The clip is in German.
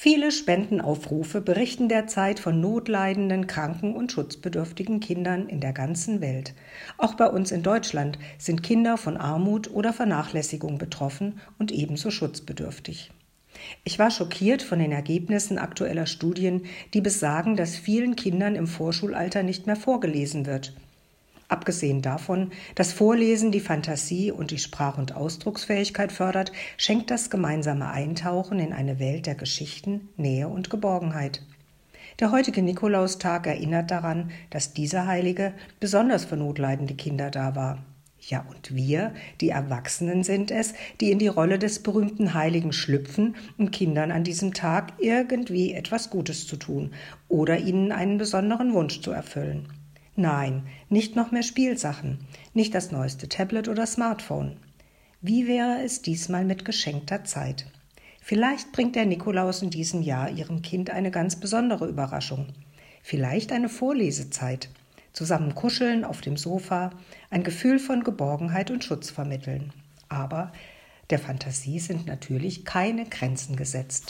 Viele Spendenaufrufe berichten derzeit von notleidenden, kranken und schutzbedürftigen Kindern in der ganzen Welt. Auch bei uns in Deutschland sind Kinder von Armut oder Vernachlässigung betroffen und ebenso schutzbedürftig. Ich war schockiert von den Ergebnissen aktueller Studien, die besagen, dass vielen Kindern im Vorschulalter nicht mehr vorgelesen wird. Abgesehen davon, dass Vorlesen die Fantasie und die Sprach- und Ausdrucksfähigkeit fördert, schenkt das gemeinsame Eintauchen in eine Welt der Geschichten Nähe und Geborgenheit. Der heutige Nikolaustag erinnert daran, dass dieser Heilige besonders für notleidende Kinder da war. Ja, und wir, die Erwachsenen, sind es, die in die Rolle des berühmten Heiligen schlüpfen, um Kindern an diesem Tag irgendwie etwas Gutes zu tun oder ihnen einen besonderen Wunsch zu erfüllen. Nein, nicht noch mehr Spielsachen, nicht das neueste Tablet oder Smartphone. Wie wäre es diesmal mit geschenkter Zeit? Vielleicht bringt der Nikolaus in diesem Jahr Ihrem Kind eine ganz besondere Überraschung. Vielleicht eine Vorlesezeit. Zusammen kuscheln auf dem Sofa, ein Gefühl von Geborgenheit und Schutz vermitteln. Aber der Fantasie sind natürlich keine Grenzen gesetzt.